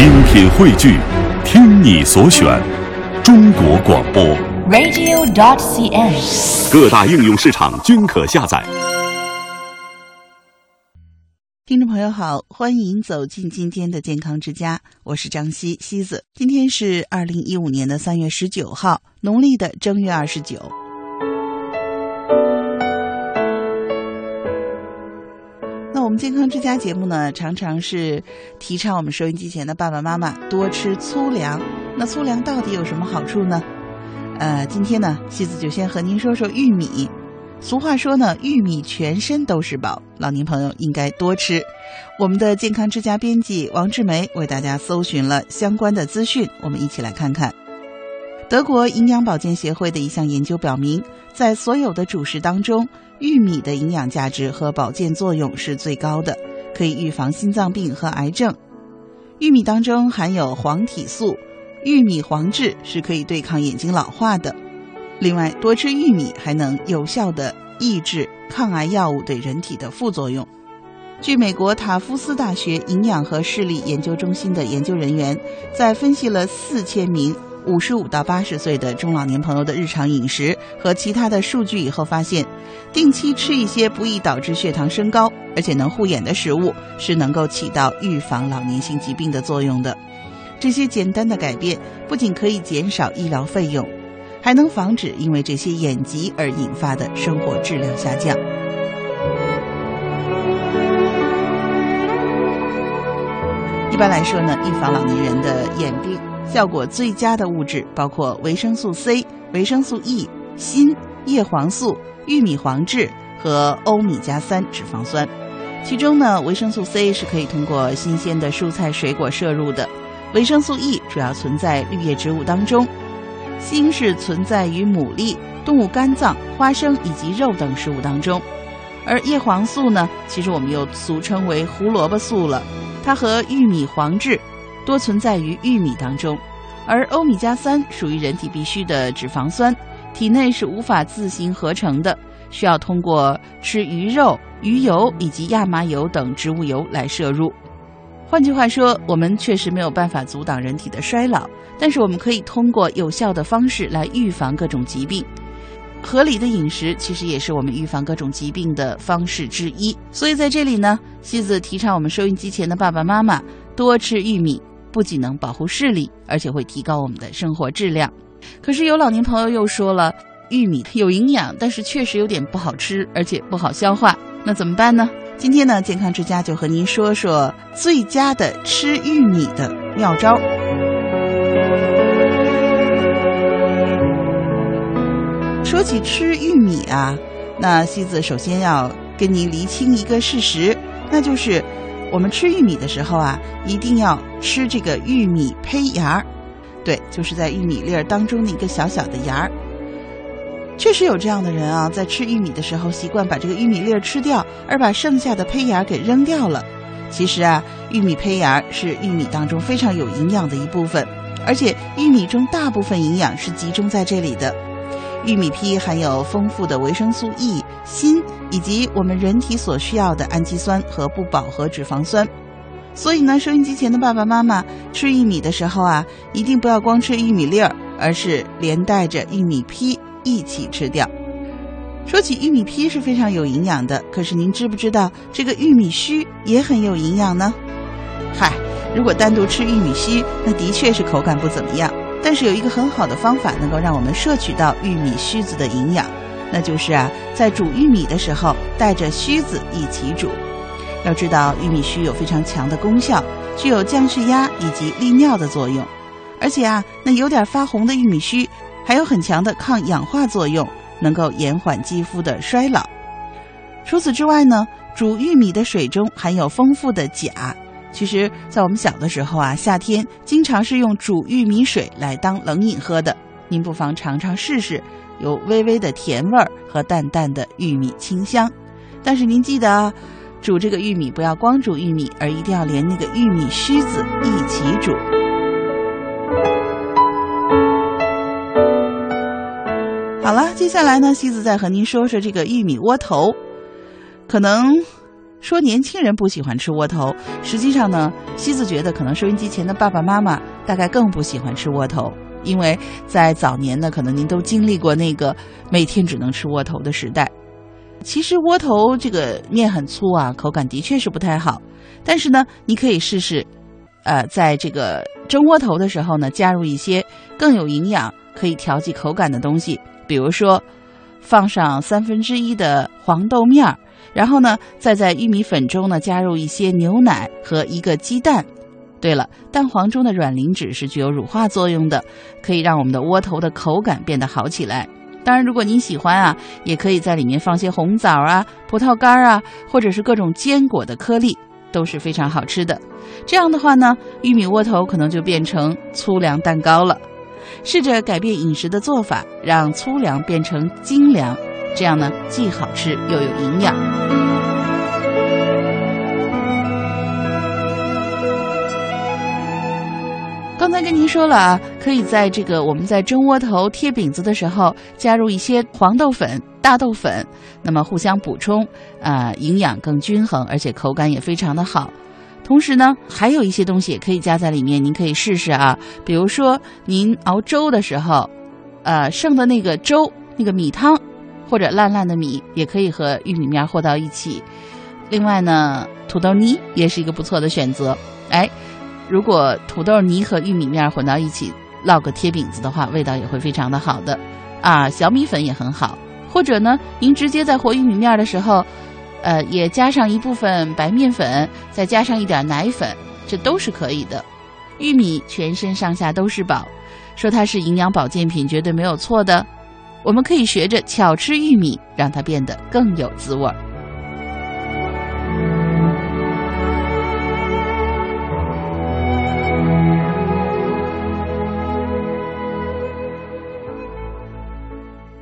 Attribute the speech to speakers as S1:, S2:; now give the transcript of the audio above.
S1: 精品汇聚，听你所选，中国广播。
S2: radio.dot.cn，。
S1: 各大应用市场均可下载。
S3: 听众朋友好，欢迎走进今天的健康之家，我是张希希子。今天是二零一五年的三月十九号，农历的正月二十九。我们健康之家节目呢，常常是提倡我们收音机前的爸爸妈妈多吃粗粮。那粗粮到底有什么好处呢？呃，今天呢，西子就先和您说说玉米。俗话说呢，玉米全身都是宝，老年朋友应该多吃。我们的健康之家编辑王志梅为大家搜寻了相关的资讯，我们一起来看看。德国营养保健协会的一项研究表明，在所有的主食当中，玉米的营养价值和保健作用是最高的，可以预防心脏病和癌症。玉米当中含有黄体素，玉米黄质是可以对抗眼睛老化的。另外，多吃玉米还能有效的抑制抗癌药物对人体的副作用。据美国塔夫斯大学营养和视力研究中心的研究人员在分析了四千名五十五到八十岁的中老年朋友的日常饮食和其他的数据以后，发现，定期吃一些不易导致血糖升高而且能护眼的食物，是能够起到预防老年性疾病的作用的。这些简单的改变不仅可以减少医疗费用。还能防止因为这些眼疾而引发的生活质量下降。一般来说呢，预防老年人的眼病效果最佳的物质包括维生素 C、维生素 E、锌、叶黄素、玉米黄质和欧米伽三脂肪酸。其中呢，维生素 C 是可以通过新鲜的蔬菜水果摄入的，维生素 E 主要存在绿叶植物当中。锌是存在于牡蛎、动物肝脏、花生以及肉等食物当中，而叶黄素呢，其实我们又俗称为胡萝卜素了，它和玉米黄质多存在于玉米当中，而欧米伽三属于人体必需的脂肪酸，体内是无法自行合成的，需要通过吃鱼肉、鱼油以及亚麻油等植物油来摄入。换句话说，我们确实没有办法阻挡人体的衰老，但是我们可以通过有效的方式来预防各种疾病。合理的饮食其实也是我们预防各种疾病的方式之一。所以在这里呢，西子提倡我们收音机前的爸爸妈妈多吃玉米，不仅能保护视力，而且会提高我们的生活质量。可是有老年朋友又说了，玉米有营养，但是确实有点不好吃，而且不好消化，那怎么办呢？今天呢，健康之家就和您说说最佳的吃玉米的妙招。说起吃玉米啊，那西子首先要跟您厘清一个事实，那就是我们吃玉米的时候啊，一定要吃这个玉米胚芽儿，对，就是在玉米粒儿当中的一个小小的芽儿。确实有这样的人啊，在吃玉米的时候习惯把这个玉米粒儿吃掉，而把剩下的胚芽给扔掉了。其实啊，玉米胚芽是玉米当中非常有营养的一部分，而且玉米中大部分营养是集中在这里的。玉米胚含有丰富的维生素 E、锌以及我们人体所需要的氨基酸和不饱和脂肪酸。所以呢，收音机前的爸爸妈妈吃玉米的时候啊，一定不要光吃玉米粒儿，而是连带着玉米坯一起吃掉。说起玉米坯是非常有营养的，可是您知不知道这个玉米须也很有营养呢？嗨，如果单独吃玉米须，那的确是口感不怎么样。但是有一个很好的方法能够让我们摄取到玉米须子的营养，那就是啊，在煮玉米的时候带着须子一起煮。要知道，玉米须有非常强的功效，具有降血压以及利尿的作用，而且啊，那有点发红的玉米须还有很强的抗氧化作用，能够延缓肌肤的衰老。除此之外呢，煮玉米的水中含有丰富的钾。其实，在我们小的时候啊，夏天经常是用煮玉米水来当冷饮喝的。您不妨尝尝试试，有微微的甜味儿和淡淡的玉米清香。但是您记得啊，煮这个玉米不要光煮玉米，而一定要连那个玉米须子一起煮。好了，接下来呢，西子再和您说说这个玉米窝头。可能说年轻人不喜欢吃窝头，实际上呢，西子觉得可能收音机前的爸爸妈妈大概更不喜欢吃窝头，因为在早年呢，可能您都经历过那个每天只能吃窝头的时代。其实窝头这个面很粗啊，口感的确是不太好。但是呢，你可以试试，呃，在这个蒸窝头的时候呢，加入一些更有营养、可以调剂口感的东西，比如说放上三分之一的黄豆面儿，然后呢，再在玉米粉中呢加入一些牛奶和一个鸡蛋。对了，蛋黄中的软磷脂是具有乳化作用的，可以让我们的窝头的口感变得好起来。当然，如果您喜欢啊，也可以在里面放些红枣啊、葡萄干啊，或者是各种坚果的颗粒，都是非常好吃的。这样的话呢，玉米窝头可能就变成粗粮蛋糕了。试着改变饮食的做法，让粗粮变成精粮，这样呢，既好吃又有营养。刚才跟您说了啊，可以在这个我们在蒸窝头贴饼子的时候加入一些黄豆粉、大豆粉，那么互相补充，啊，营养更均衡，而且口感也非常的好。同时呢，还有一些东西也可以加在里面，您可以试试啊。比如说您熬粥的时候，呃，剩的那个粥、那个米汤或者烂烂的米，也可以和玉米面和到一起。另外呢，土豆泥也是一个不错的选择，哎。如果土豆泥和玉米面混到一起烙个贴饼子的话，味道也会非常的好的，啊，小米粉也很好。或者呢，您直接在和玉米面的时候，呃，也加上一部分白面粉，再加上一点奶粉，这都是可以的。玉米全身上下都是宝，说它是营养保健品绝对没有错的。我们可以学着巧吃玉米，让它变得更有滋味儿。